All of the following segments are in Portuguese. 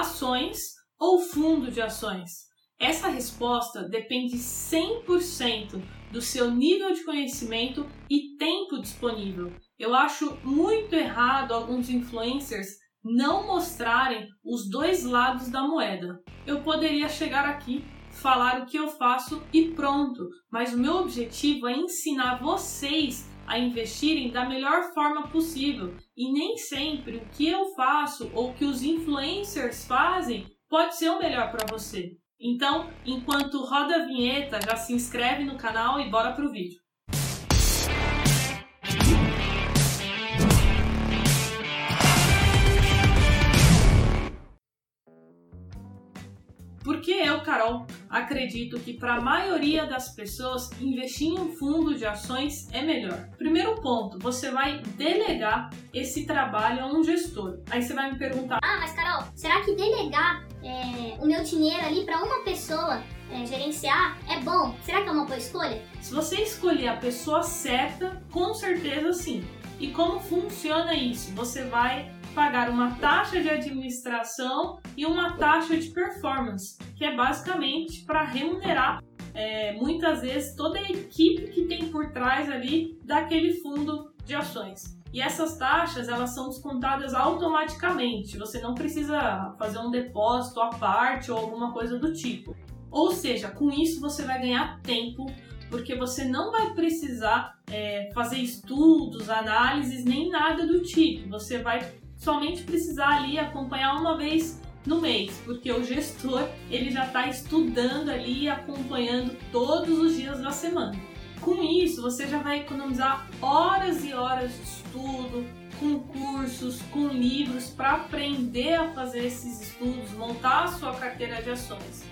ações ou fundo de ações? Essa resposta depende 100% do seu nível de conhecimento e tempo disponível. Eu acho muito errado alguns influencers não mostrarem os dois lados da moeda. Eu poderia chegar aqui, falar o que eu faço e pronto, mas o meu objetivo é ensinar vocês a investirem da melhor forma possível e nem sempre o que eu faço ou o que os influencers fazem pode ser o melhor para você. Então, enquanto roda a vinheta, já se inscreve no canal e bora pro vídeo. Carol, acredito que para a maioria das pessoas investir em um fundo de ações é melhor. Primeiro ponto, você vai delegar esse trabalho a um gestor. Aí você vai me perguntar: Ah, mas Carol, será que delegar é, o meu dinheiro ali para uma pessoa é, gerenciar é bom? Será que é uma boa escolha? Se você escolher a pessoa certa, com certeza sim. E como funciona isso? Você vai pagar uma taxa de administração e uma taxa de performance, que é basicamente para remunerar é, muitas vezes toda a equipe que tem por trás ali daquele fundo de ações. E essas taxas elas são descontadas automaticamente. Você não precisa fazer um depósito à parte ou alguma coisa do tipo. Ou seja, com isso você vai ganhar tempo, porque você não vai precisar é, fazer estudos, análises nem nada do tipo. Você vai somente precisar ali acompanhar uma vez no mês, porque o gestor ele já está estudando ali e acompanhando todos os dias da semana. Com isso, você já vai economizar horas e horas de estudo, com cursos, com livros para aprender a fazer esses estudos, montar a sua carteira de ações.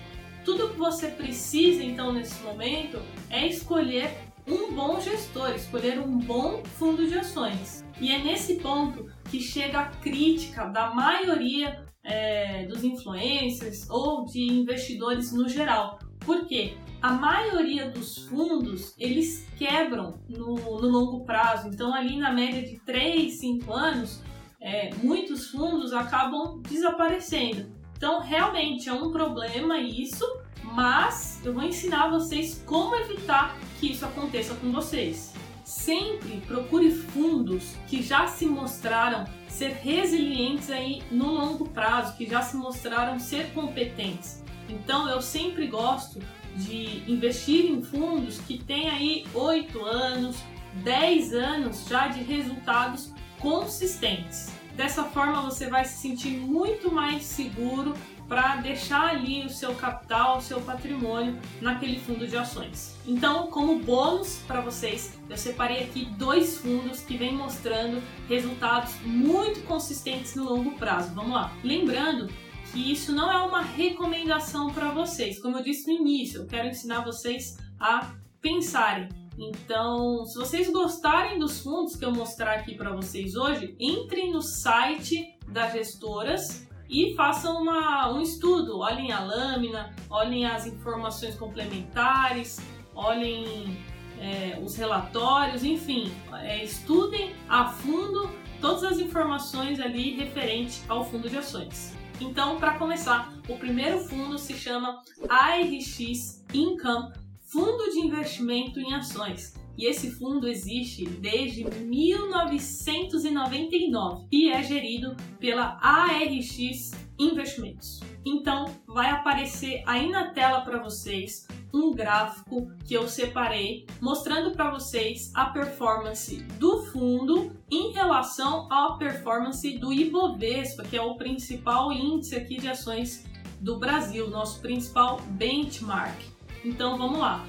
Tudo que você precisa então nesse momento é escolher um bom gestor, escolher um bom fundo de ações. E é nesse ponto que chega a crítica da maioria é, dos influencers ou de investidores no geral. Por quê? A maioria dos fundos eles quebram no, no longo prazo, então ali na média de 3, 5 anos, é, muitos fundos acabam desaparecendo. Então realmente é um problema isso, mas eu vou ensinar vocês como evitar que isso aconteça com vocês. Sempre procure fundos que já se mostraram ser resilientes aí no longo prazo, que já se mostraram ser competentes. Então eu sempre gosto de investir em fundos que têm aí 8 anos, 10 anos já de resultados consistentes. Dessa forma você vai se sentir muito mais seguro para deixar ali o seu capital, o seu patrimônio naquele fundo de ações. Então, como bônus para vocês, eu separei aqui dois fundos que vêm mostrando resultados muito consistentes no longo prazo. Vamos lá. Lembrando que isso não é uma recomendação para vocês. Como eu disse no início, eu quero ensinar vocês a pensarem. Então, se vocês gostarem dos fundos que eu mostrar aqui para vocês hoje, entrem no site das gestoras e façam uma, um estudo. Olhem a lâmina, olhem as informações complementares, olhem é, os relatórios, enfim, é, estudem a fundo todas as informações ali referente ao fundo de ações. Então, para começar, o primeiro fundo se chama ARX Income, Fundo de Investimento em Ações. E esse fundo existe desde 1999 e é gerido pela ARX Investimentos. Então, vai aparecer aí na tela para vocês um gráfico que eu separei mostrando para vocês a performance do fundo em relação à performance do Ibovespa, que é o principal índice aqui de ações do Brasil, nosso principal benchmark. Então vamos lá.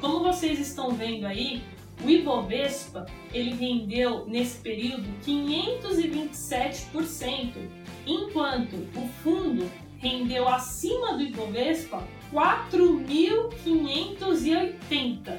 Como vocês estão vendo aí, o Ibovespa ele rendeu nesse período 527%, enquanto o fundo rendeu acima do Ibovespa 4.580.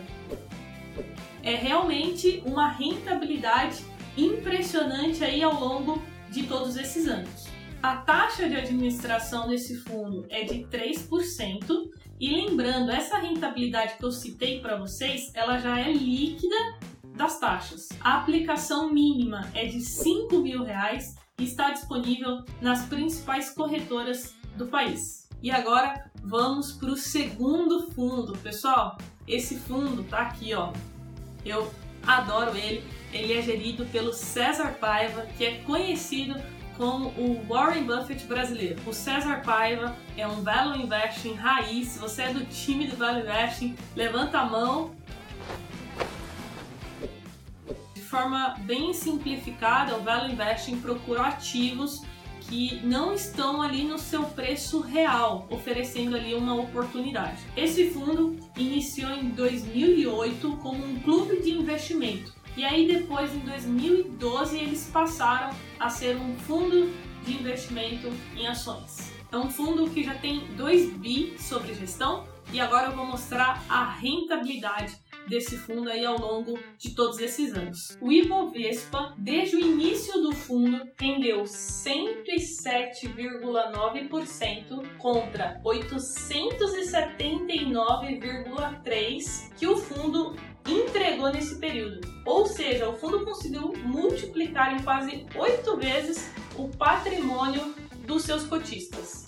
É realmente uma rentabilidade impressionante aí ao longo de todos esses anos. A taxa de administração desse fundo é de 3%, e lembrando, essa rentabilidade que eu citei para vocês, ela já é líquida das taxas. A aplicação mínima é de 5 mil reais e está disponível nas principais corretoras do país. E agora vamos para o segundo fundo, pessoal. Esse fundo tá aqui, ó. Eu adoro ele. Ele é gerido pelo César Paiva, que é conhecido como o Warren Buffett brasileiro. O César Paiva é um Value Investing raiz. Se você é do time do Value Investing, levanta a mão. De forma bem simplificada, o Value Investing procura ativos que não estão ali no seu preço real, oferecendo ali uma oportunidade. Esse fundo iniciou em 2008 como um clube de investimento e aí depois, em 2012, eles passaram a ser um fundo de investimento em ações. É um fundo que já tem 2 bi sobre gestão e agora eu vou mostrar a rentabilidade desse fundo aí ao longo de todos esses anos. O Ibovespa, desde o início do fundo, rendeu 107,9% contra 879,3% que o fundo entregou nesse período. Ou seja, o fundo conseguiu multiplicar em quase oito vezes o patrimônio dos seus cotistas.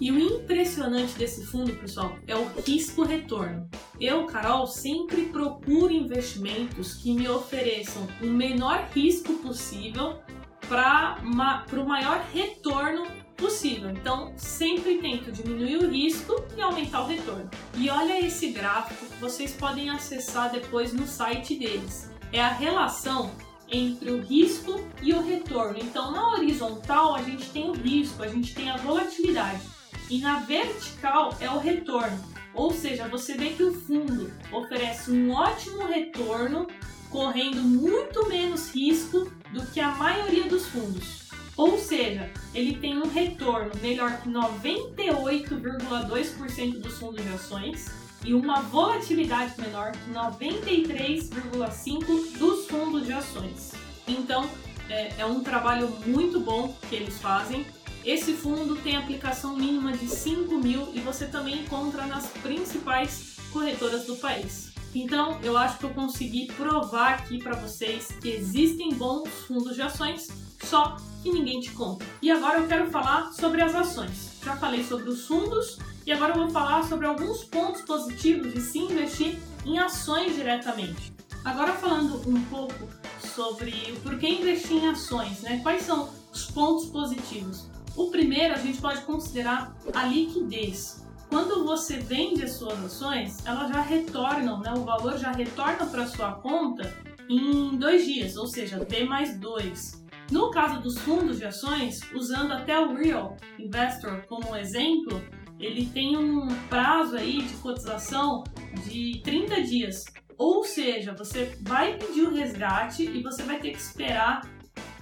E o impressionante desse fundo, pessoal, é o risco-retorno. Eu, Carol, sempre procuro investimentos que me ofereçam o menor risco possível para o maior retorno possível. Então, sempre tento diminuir o risco e aumentar o retorno. E olha esse gráfico que vocês podem acessar depois no site deles. É a relação entre o risco e o retorno. Então, na horizontal, a gente tem o risco, a gente tem a volatilidade e na vertical é o retorno. Ou seja, você vê que o fundo oferece um ótimo retorno, correndo muito menos risco do que a maioria dos fundos. Ou seja, ele tem um retorno melhor que 98,2% dos fundos de ações e uma volatilidade menor que 93,5% dos fundos de ações. Então, é, é um trabalho muito bom que eles fazem esse fundo tem aplicação mínima de 5 mil e você também encontra nas principais corretoras do país. Então, eu acho que eu consegui provar aqui para vocês que existem bons fundos de ações, só que ninguém te conta. E agora eu quero falar sobre as ações. Já falei sobre os fundos e agora eu vou falar sobre alguns pontos positivos de se investir em ações diretamente. Agora falando um pouco sobre o porquê investir em ações, né? Quais são os pontos positivos? O primeiro a gente pode considerar a liquidez. Quando você vende as suas ações, elas já retornam, né? o valor já retorna para sua conta em dois dias, ou seja, D mais dois. No caso dos fundos de ações, usando até o Real Investor como exemplo, ele tem um prazo aí de cotização de 30 dias. Ou seja, você vai pedir o resgate e você vai ter que esperar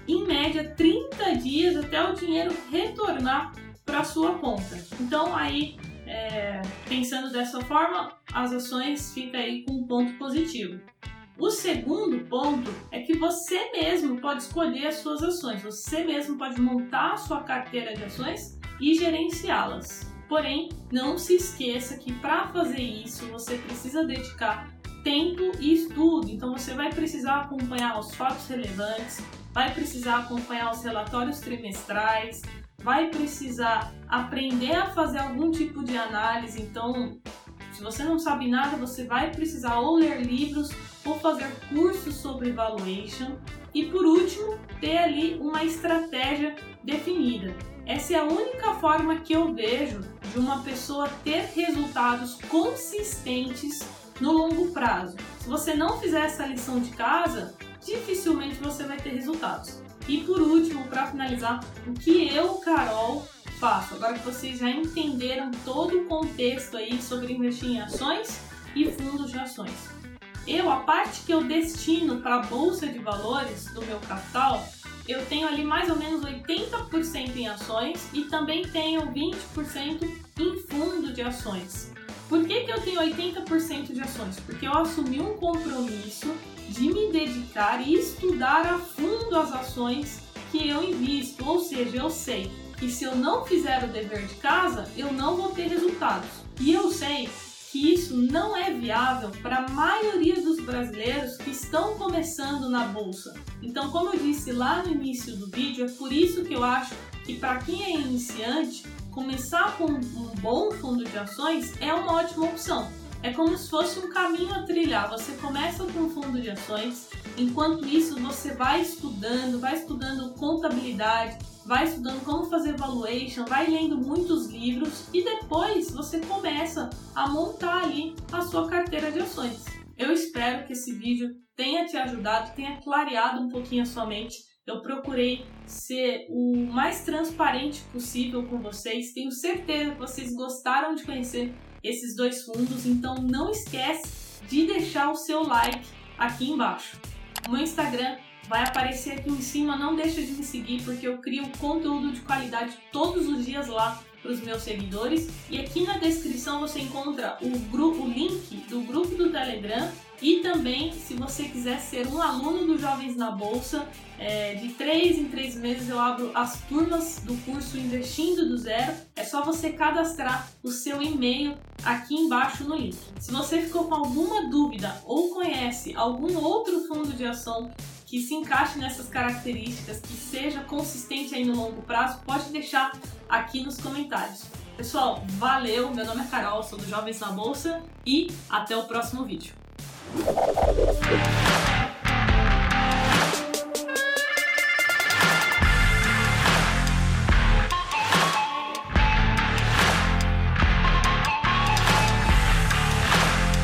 em média 30 dias até o dinheiro retornar para sua conta. Então aí é, pensando dessa forma, as ações ficam aí com um ponto positivo. O segundo ponto é que você mesmo pode escolher as suas ações, você mesmo pode montar a sua carteira de ações e gerenciá-las. Porém, não se esqueça que para fazer isso você precisa dedicar tempo e estudo, então você vai precisar acompanhar os fatos relevantes, vai precisar acompanhar os relatórios trimestrais, vai precisar aprender a fazer algum tipo de análise. Então, se você não sabe nada, você vai precisar ou ler livros ou fazer cursos sobre valuation. E por último, ter ali uma estratégia definida. Essa é a única forma que eu vejo de uma pessoa ter resultados consistentes no longo prazo. Se você não fizer essa lição de casa, dificilmente você vai ter resultados. E por último, para finalizar, o que eu, Carol, faço? Agora que vocês já entenderam todo o contexto aí sobre investir em ações e fundos de ações. Eu, a parte que eu destino para a bolsa de valores do meu capital, eu tenho ali mais ou menos 80% em ações e também tenho 20% em fundo de ações. Por que, que eu tenho 80% de ações? Porque eu assumi um compromisso de me dedicar e estudar a fundo as ações que eu invisto, ou seja, eu sei que se eu não fizer o dever de casa, eu não vou ter resultados. E eu sei que isso não é viável para a maioria dos brasileiros que estão começando na bolsa. Então, como eu disse lá no início do vídeo, é por isso que eu acho que para quem é iniciante, começar com um bom fundo de ações é uma ótima opção. É como se fosse um caminho a trilhar. Você começa com um fundo de ações, enquanto isso você vai estudando, vai estudando contabilidade, vai estudando como fazer valuation, vai lendo muitos livros e depois você começa a montar ali a sua carteira de ações. Eu espero que esse vídeo tenha te ajudado, tenha clareado um pouquinho a sua mente. Eu procurei ser o mais transparente possível com vocês. Tenho certeza que vocês gostaram de conhecer esses dois fundos, então não esquece de deixar o seu like aqui embaixo. O meu Instagram vai aparecer aqui em cima, não deixa de me seguir porque eu crio conteúdo de qualidade todos os dias lá para os meus seguidores. E aqui na descrição você encontra o grupo, o link do grupo do Telegram e também, se você quiser ser um aluno do Jovens na Bolsa, é, de três em três meses eu abro as turmas do curso Investindo do Zero. É só você cadastrar o seu e-mail aqui embaixo no link. Se você ficou com alguma dúvida ou conhece algum outro fundo de ação que se encaixe nessas características, que seja consistente aí no longo prazo, pode deixar aqui nos comentários. Pessoal, valeu! Meu nome é Carol, sou do Jovens na Bolsa e até o próximo vídeo.